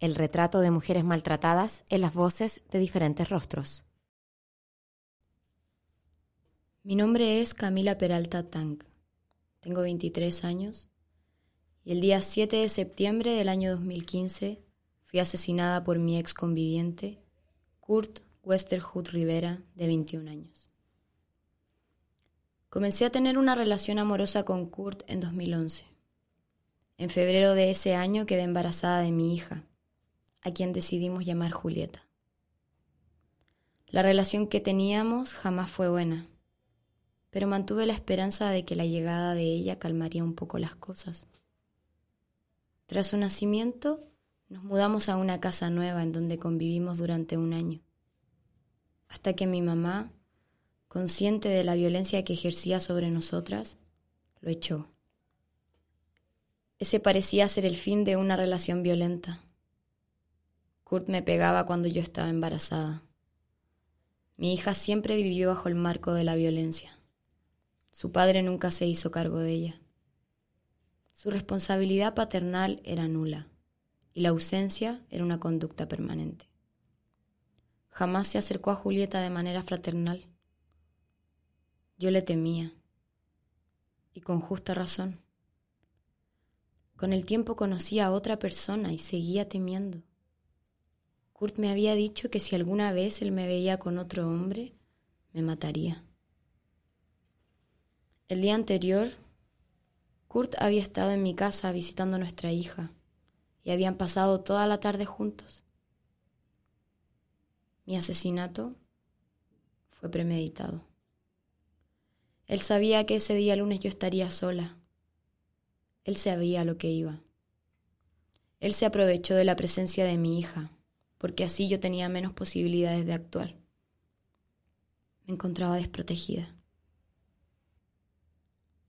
el retrato de mujeres maltratadas en las voces de diferentes rostros. Mi nombre es Camila Peralta Tank. Tengo 23 años y el día 7 de septiembre del año 2015 fui asesinada por mi ex conviviente, Kurt Westerhout Rivera, de 21 años. Comencé a tener una relación amorosa con Kurt en 2011. En febrero de ese año quedé embarazada de mi hija, a quien decidimos llamar Julieta. La relación que teníamos jamás fue buena, pero mantuve la esperanza de que la llegada de ella calmaría un poco las cosas. Tras su nacimiento, nos mudamos a una casa nueva en donde convivimos durante un año, hasta que mi mamá, consciente de la violencia que ejercía sobre nosotras, lo echó. Ese parecía ser el fin de una relación violenta. Kurt me pegaba cuando yo estaba embarazada. Mi hija siempre vivió bajo el marco de la violencia. Su padre nunca se hizo cargo de ella. Su responsabilidad paternal era nula y la ausencia era una conducta permanente. Jamás se acercó a Julieta de manera fraternal. Yo le temía, y con justa razón. Con el tiempo conocí a otra persona y seguía temiendo. Kurt me había dicho que si alguna vez él me veía con otro hombre, me mataría. El día anterior, Kurt había estado en mi casa visitando a nuestra hija y habían pasado toda la tarde juntos. Mi asesinato fue premeditado. Él sabía que ese día lunes yo estaría sola. Él sabía lo que iba. Él se aprovechó de la presencia de mi hija, porque así yo tenía menos posibilidades de actuar. Me encontraba desprotegida.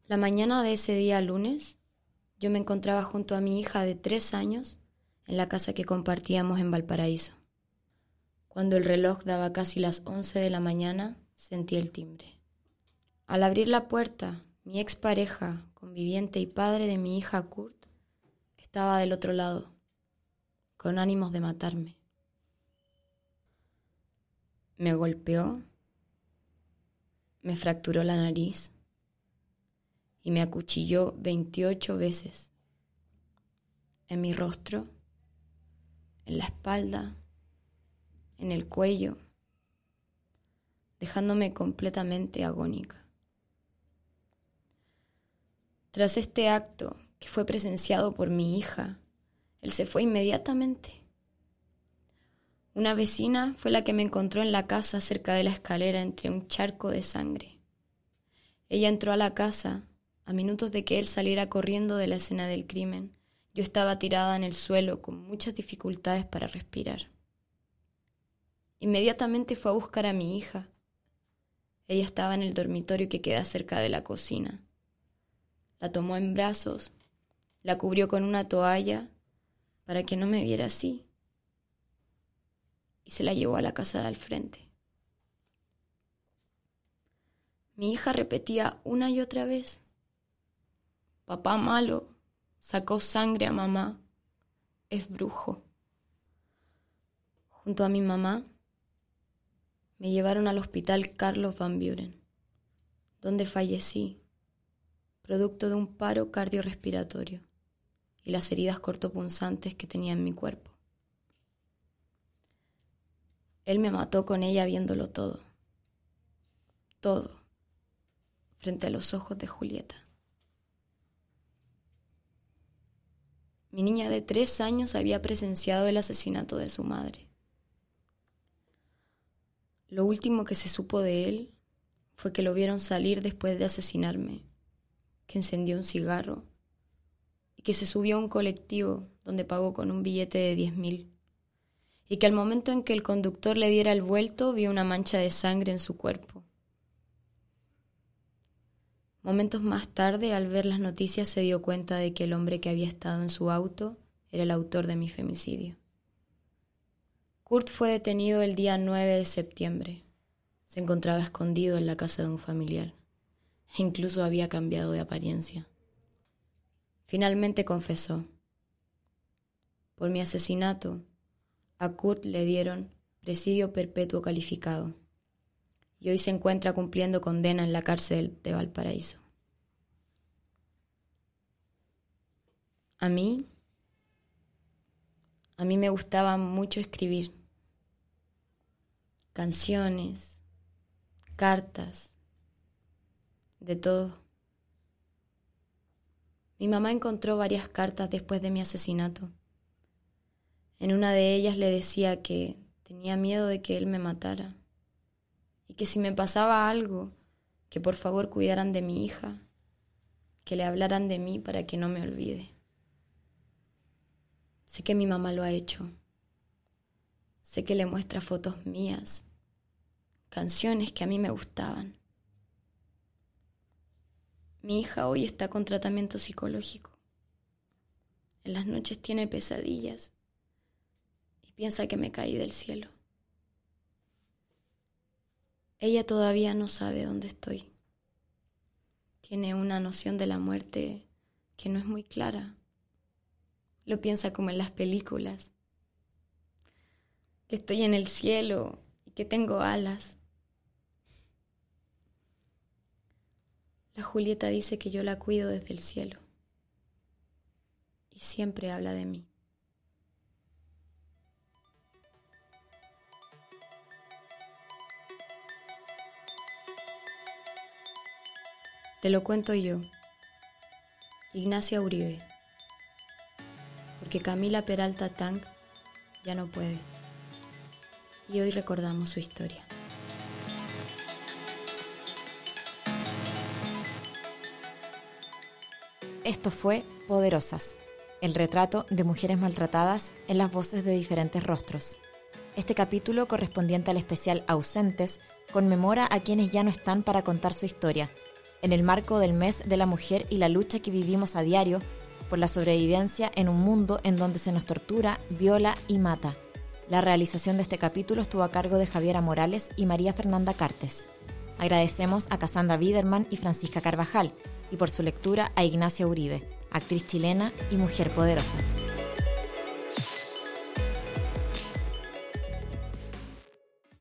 La mañana de ese día lunes, yo me encontraba junto a mi hija de tres años en la casa que compartíamos en Valparaíso. Cuando el reloj daba casi las once de la mañana, sentí el timbre. Al abrir la puerta, mi expareja, conviviente y padre de mi hija Kurt, estaba del otro lado, con ánimos de matarme. Me golpeó, me fracturó la nariz y me acuchilló 28 veces en mi rostro, en la espalda, en el cuello, dejándome completamente agónica. Tras este acto, que fue presenciado por mi hija, él se fue inmediatamente. Una vecina fue la que me encontró en la casa cerca de la escalera entre un charco de sangre. Ella entró a la casa a minutos de que él saliera corriendo de la escena del crimen. Yo estaba tirada en el suelo con muchas dificultades para respirar. Inmediatamente fue a buscar a mi hija. Ella estaba en el dormitorio que queda cerca de la cocina. La tomó en brazos, la cubrió con una toalla para que no me viera así se la llevó a la casa de al frente. Mi hija repetía una y otra vez, papá malo, sacó sangre a mamá, es brujo. Junto a mi mamá me llevaron al hospital Carlos Van Buren, donde fallecí, producto de un paro cardiorrespiratorio y las heridas cortopunzantes que tenía en mi cuerpo. Él me mató con ella viéndolo todo. Todo. Frente a los ojos de Julieta. Mi niña de tres años había presenciado el asesinato de su madre. Lo último que se supo de él fue que lo vieron salir después de asesinarme, que encendió un cigarro y que se subió a un colectivo donde pagó con un billete de diez mil y que al momento en que el conductor le diera el vuelto vio una mancha de sangre en su cuerpo. Momentos más tarde, al ver las noticias, se dio cuenta de que el hombre que había estado en su auto era el autor de mi femicidio. Kurt fue detenido el día 9 de septiembre. Se encontraba escondido en la casa de un familiar. E incluso había cambiado de apariencia. Finalmente confesó. Por mi asesinato, a Kurt le dieron presidio perpetuo calificado y hoy se encuentra cumpliendo condena en la cárcel de Valparaíso. A mí, a mí me gustaba mucho escribir canciones, cartas, de todo. Mi mamá encontró varias cartas después de mi asesinato. En una de ellas le decía que tenía miedo de que él me matara y que si me pasaba algo, que por favor cuidaran de mi hija, que le hablaran de mí para que no me olvide. Sé que mi mamá lo ha hecho. Sé que le muestra fotos mías, canciones que a mí me gustaban. Mi hija hoy está con tratamiento psicológico. En las noches tiene pesadillas piensa que me caí del cielo. Ella todavía no sabe dónde estoy. Tiene una noción de la muerte que no es muy clara. Lo piensa como en las películas. Que estoy en el cielo y que tengo alas. La Julieta dice que yo la cuido desde el cielo. Y siempre habla de mí. Te lo cuento yo, Ignacia Uribe, porque Camila Peralta Tank ya no puede. Y hoy recordamos su historia. Esto fue Poderosas, el retrato de mujeres maltratadas en las voces de diferentes rostros. Este capítulo, correspondiente al especial Ausentes, conmemora a quienes ya no están para contar su historia en el marco del mes de la mujer y la lucha que vivimos a diario por la sobrevivencia en un mundo en donde se nos tortura, viola y mata. La realización de este capítulo estuvo a cargo de Javiera Morales y María Fernanda Cartes. Agradecemos a Cassandra Biderman y Francisca Carvajal y por su lectura a Ignacia Uribe, actriz chilena y mujer poderosa.